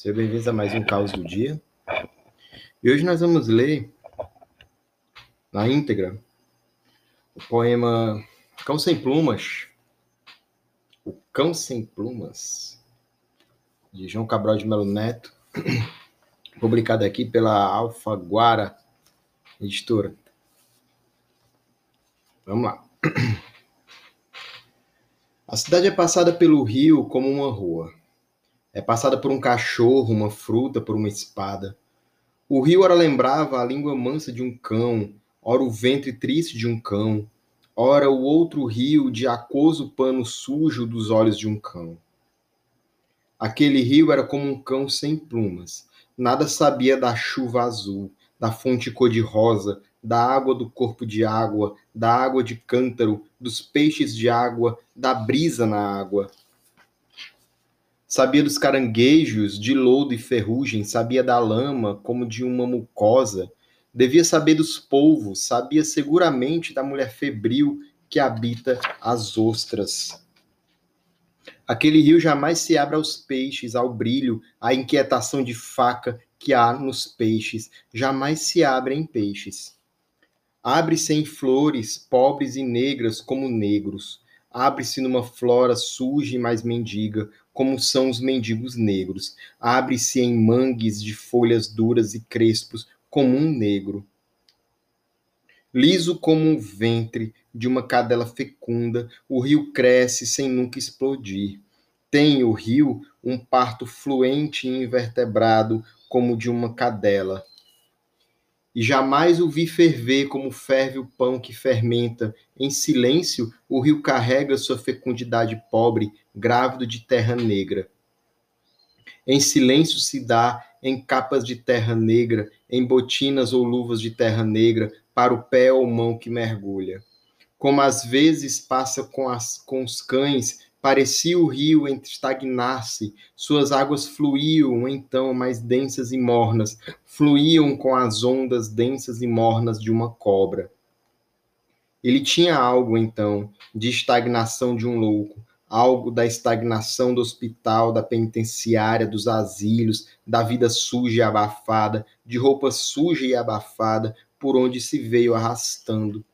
Sejam bem-vindos a mais um Caos do Dia. E hoje nós vamos ler, na íntegra, o poema Cão Sem Plumas. O Cão Sem Plumas, de João Cabral de Melo Neto, publicado aqui pela Alfaguara Editora. Vamos lá. A cidade é passada pelo rio como uma rua. É passada por um cachorro, uma fruta, por uma espada. O rio ora lembrava a língua mansa de um cão, ora o ventre triste de um cão, ora o outro rio de aquoso pano sujo dos olhos de um cão. Aquele rio era como um cão sem plumas. Nada sabia da chuva azul, da fonte cor-de-rosa, da água do corpo de água, da água de cântaro, dos peixes de água, da brisa na água. Sabia dos caranguejos, de lodo e ferrugem, sabia da lama como de uma mucosa. Devia saber dos polvos, sabia seguramente da mulher febril que habita as ostras. Aquele rio jamais se abre aos peixes, ao brilho, à inquietação de faca que há nos peixes, jamais se abre em peixes. Abre-se em flores, pobres e negras como negros. Abre-se numa flora suja e mais mendiga, como são os mendigos negros. Abre-se em mangues de folhas duras e crespos, como um negro. Liso como um ventre de uma cadela fecunda, o rio cresce sem nunca explodir. Tem o rio um parto fluente e invertebrado, como de uma cadela. E jamais o vi ferver como ferve o pão que fermenta. Em silêncio, o rio carrega sua fecundidade pobre, grávido de terra negra. Em silêncio se dá, em capas de terra negra, em botinas ou luvas de terra negra, para o pé ou mão que mergulha. Como às vezes passa com, as, com os cães, parecia o rio estagnar-se, suas águas fluíam então mais densas e mornas, fluíam com as ondas densas e mornas de uma cobra. Ele tinha algo então de estagnação de um louco, algo da estagnação do hospital, da penitenciária, dos asilos, da vida suja e abafada, de roupa suja e abafada, por onde se veio arrastando.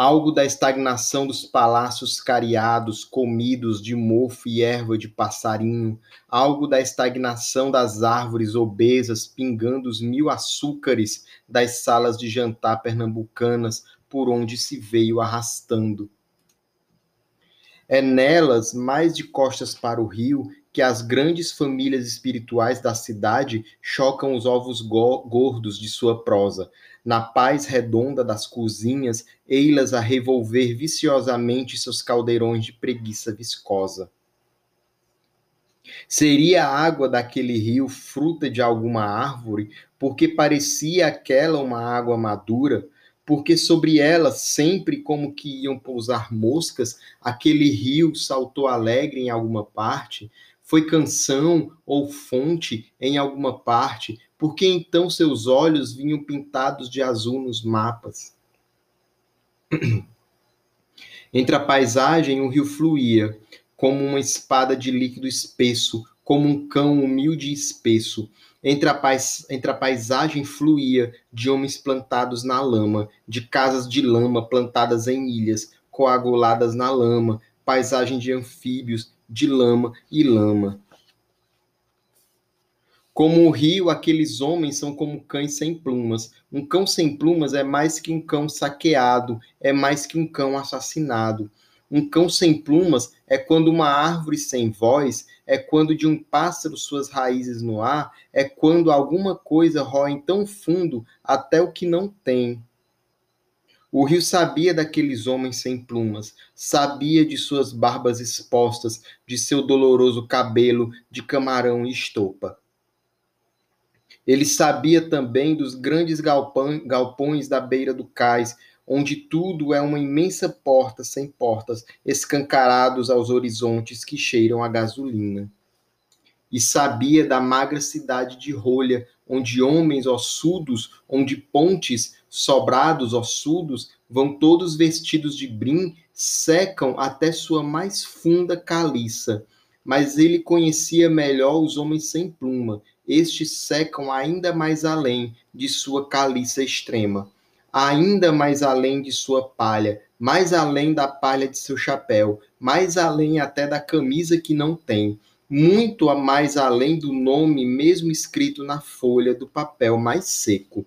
Algo da estagnação dos palácios cariados, comidos de mofo e erva de passarinho, algo da estagnação das árvores obesas pingando os mil açúcares das salas de jantar pernambucanas, por onde se veio arrastando é nelas, mais de costas para o rio, que as grandes famílias espirituais da cidade chocam os ovos gordos de sua prosa. Na paz redonda das cozinhas, ei-las a revolver viciosamente seus caldeirões de preguiça viscosa. Seria a água daquele rio fruta de alguma árvore, porque parecia aquela uma água madura? Porque sobre ela, sempre como que iam pousar moscas, aquele rio saltou alegre em alguma parte, foi canção ou fonte em alguma parte, porque então seus olhos vinham pintados de azul nos mapas. Entre a paisagem, o rio fluía, como uma espada de líquido espesso, como um cão humilde e espesso, entre a, pais, entre a paisagem fluía de homens plantados na lama, de casas de lama plantadas em ilhas, coaguladas na lama, paisagem de anfíbios, de lama e lama. Como o rio, aqueles homens são como cães sem plumas. Um cão sem plumas é mais que um cão saqueado, é mais que um cão assassinado. Um cão sem plumas é quando uma árvore sem voz, é quando de um pássaro suas raízes no ar, é quando alguma coisa roe tão fundo até o que não tem. O rio sabia daqueles homens sem plumas, sabia de suas barbas expostas, de seu doloroso cabelo de camarão e estopa. Ele sabia também dos grandes galpões da beira do cais, onde tudo é uma imensa porta sem portas, escancarados aos horizontes que cheiram a gasolina. E sabia da magra cidade de Rolha, onde homens ossudos, onde pontes, sobrados ossudos, vão todos vestidos de brim, secam até sua mais funda caliça. mas ele conhecia melhor os homens sem pluma. Estes secam ainda mais além de sua caliça extrema, ainda mais além de sua palha, mais além da palha de seu chapéu, mais além até da camisa que não tem, muito a mais além do nome mesmo escrito na folha do papel mais seco.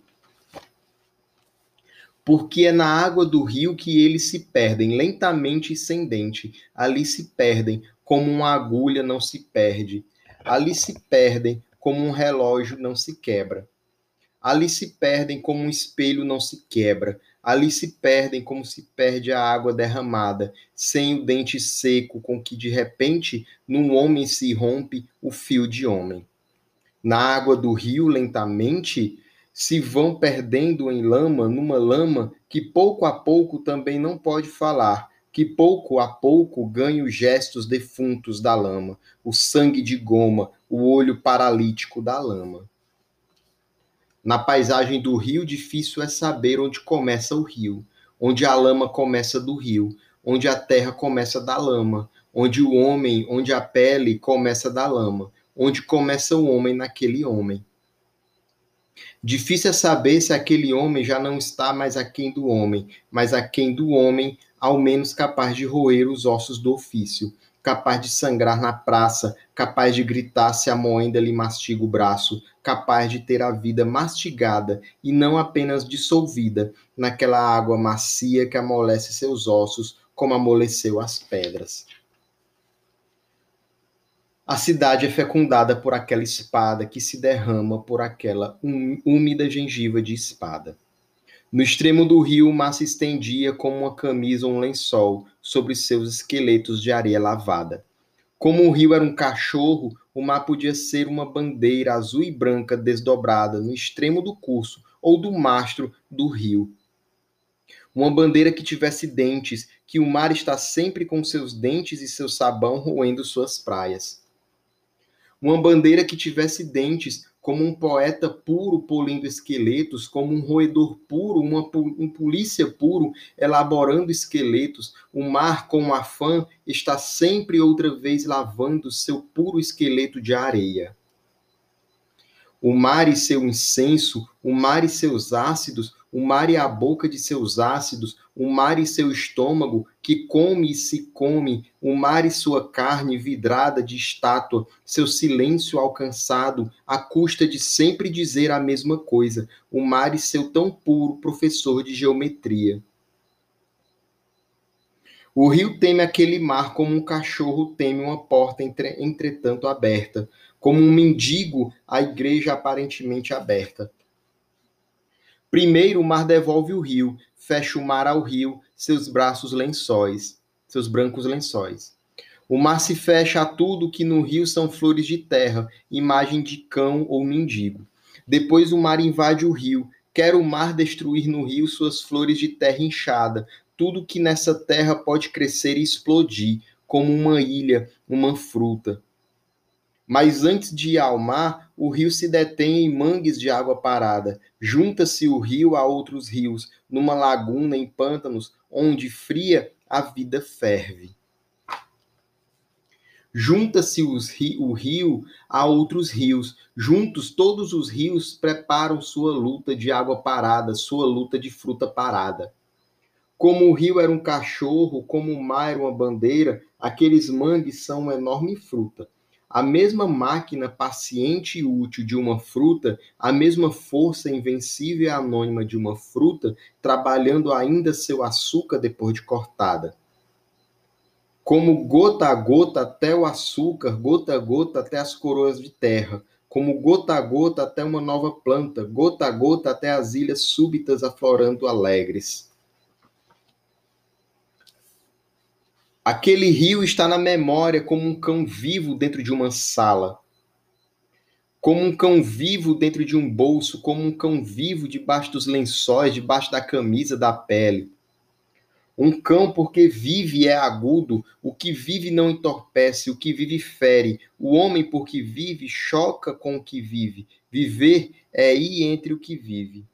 Porque é na água do rio que eles se perdem, lentamente e sem dente. Ali se perdem, como uma agulha não se perde. Ali se perdem, como um relógio não se quebra. Ali se perdem, como um espelho não se quebra ali se perdem como se perde a água derramada, sem o dente seco com que de repente num homem se rompe o fio de homem. Na água do rio, lentamente, se vão perdendo em lama, numa lama que pouco a pouco também não pode falar, que pouco a pouco ganha os gestos defuntos da lama, o sangue de goma, o olho paralítico da lama. Na paisagem do rio, difícil é saber onde começa o rio, onde a lama começa do rio, onde a terra começa da lama, onde o homem, onde a pele começa da lama, onde começa o homem naquele homem. Difícil é saber se aquele homem já não está mais aquém do homem, mas aquém do homem, ao menos capaz de roer os ossos do ofício, capaz de sangrar na praça, capaz de gritar se a moenda lhe mastiga o braço, capaz de ter a vida mastigada e não apenas dissolvida naquela água macia que amolece seus ossos, como amoleceu as pedras. A cidade é fecundada por aquela espada que se derrama por aquela úmida gengiva de espada. No extremo do rio, o mar se estendia como uma camisa ou um lençol sobre seus esqueletos de areia lavada. Como o rio era um cachorro, o mar podia ser uma bandeira azul e branca desdobrada no extremo do curso ou do mastro do rio. Uma bandeira que tivesse dentes, que o mar está sempre com seus dentes e seu sabão roendo suas praias. Uma bandeira que tivesse dentes, como um poeta puro polindo esqueletos, como um roedor puro, uma, um polícia puro elaborando esqueletos, o mar, com afã, está sempre outra vez lavando seu puro esqueleto de areia. O mar e seu incenso, o mar e seus ácidos, o mar e a boca de seus ácidos, o mar e seu estômago, que come e se come, o mar e sua carne vidrada de estátua, seu silêncio alcançado, à custa de sempre dizer a mesma coisa, o mar e seu tão puro professor de geometria. O rio teme aquele mar como um cachorro teme uma porta entre, entretanto aberta, como um mendigo a igreja aparentemente aberta. Primeiro o mar devolve o rio, fecha o mar ao rio, seus braços lençóis, seus brancos lençóis. O mar se fecha a tudo que no rio são flores de terra, imagem de cão ou mendigo. Depois o mar invade o rio, quer o mar destruir no rio suas flores de terra inchada, tudo que nessa terra pode crescer e explodir, como uma ilha, uma fruta. Mas antes de ir ao mar, o rio se detém em mangues de água parada. Junta-se o rio a outros rios, numa laguna em pântanos, onde fria a vida ferve. Junta-se o rio a outros rios. Juntos, todos os rios preparam sua luta de água parada, sua luta de fruta parada. Como o rio era um cachorro, como o mar era uma bandeira, aqueles mangues são uma enorme fruta a mesma máquina paciente e útil de uma fruta, a mesma força invencível e anônima de uma fruta, trabalhando ainda seu açúcar depois de cortada. Como gota a gota até o açúcar, gota a gota até as coroas de terra, como gota a gota até uma nova planta, gota a gota até as ilhas súbitas aflorando alegres. Aquele rio está na memória como um cão vivo dentro de uma sala, como um cão vivo dentro de um bolso, como um cão vivo debaixo dos lençóis, debaixo da camisa, da pele. Um cão, porque vive, é agudo, o que vive não entorpece, o que vive fere. O homem, porque vive, choca com o que vive. Viver é ir entre o que vive.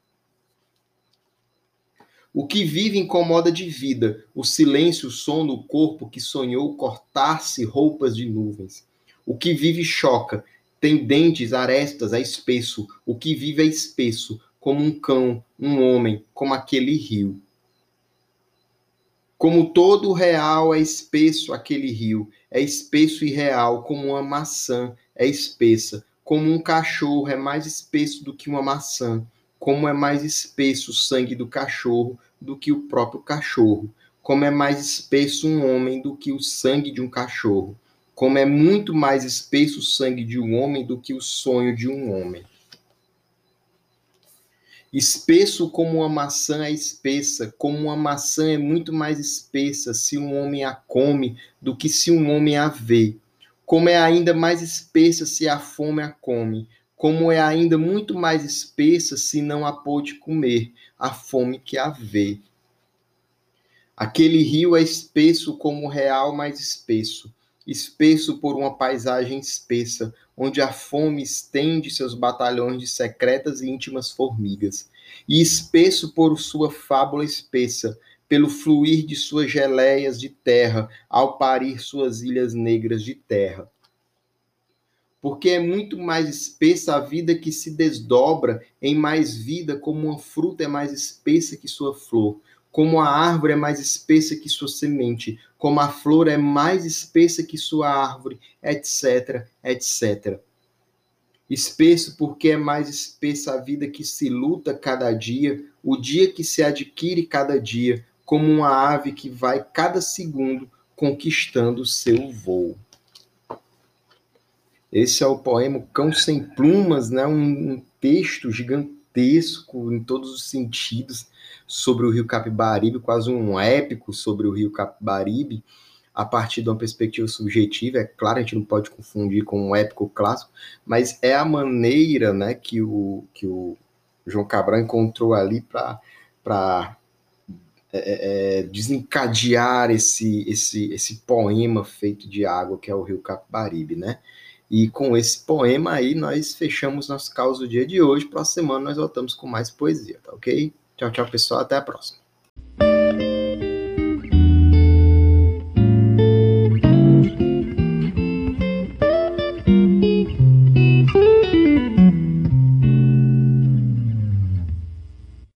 O que vive incomoda de vida, o silêncio, o sono, o corpo que sonhou cortar-se roupas de nuvens. O que vive choca, tem dentes, arestas, é espesso. O que vive é espesso, como um cão, um homem, como aquele rio. Como todo real é espesso aquele rio, é espesso e real, como uma maçã é espessa, como um cachorro é mais espesso do que uma maçã, como é mais espesso o sangue do cachorro do que o próprio cachorro, como é mais espesso um homem do que o sangue de um cachorro, como é muito mais espesso o sangue de um homem do que o sonho de um homem. Espesso como uma maçã é espessa, como uma maçã é muito mais espessa se um homem a come do que se um homem a vê. Como é ainda mais espessa se a fome a come, como é ainda muito mais espessa se não a pôde comer, a fome que a vê. Aquele rio é espesso como o real mais espesso, espesso por uma paisagem espessa, onde a fome estende seus batalhões de secretas e íntimas formigas, e espesso por sua fábula espessa, pelo fluir de suas geleias de terra, ao parir suas ilhas negras de terra. Porque é muito mais espessa a vida que se desdobra em mais vida, como uma fruta é mais espessa que sua flor, como a árvore é mais espessa que sua semente, como a flor é mais espessa que sua árvore, etc, etc. Espesso porque é mais espessa a vida que se luta cada dia, o dia que se adquire cada dia, como uma ave que vai cada segundo conquistando seu voo. Esse é o poema Cão Sem Plumas, né? um, um texto gigantesco em todos os sentidos sobre o rio Capibaribe, quase um épico sobre o rio Capibaribe, a partir de uma perspectiva subjetiva. É claro, a gente não pode confundir com um épico clássico, mas é a maneira né, que, o, que o João Cabral encontrou ali para é, é, é, desencadear esse, esse, esse poema feito de água que é o rio Capibaribe, né? E com esse poema aí, nós fechamos nosso caos do dia de hoje. Próxima semana nós voltamos com mais poesia, tá ok? Tchau, tchau, pessoal. Até a próxima.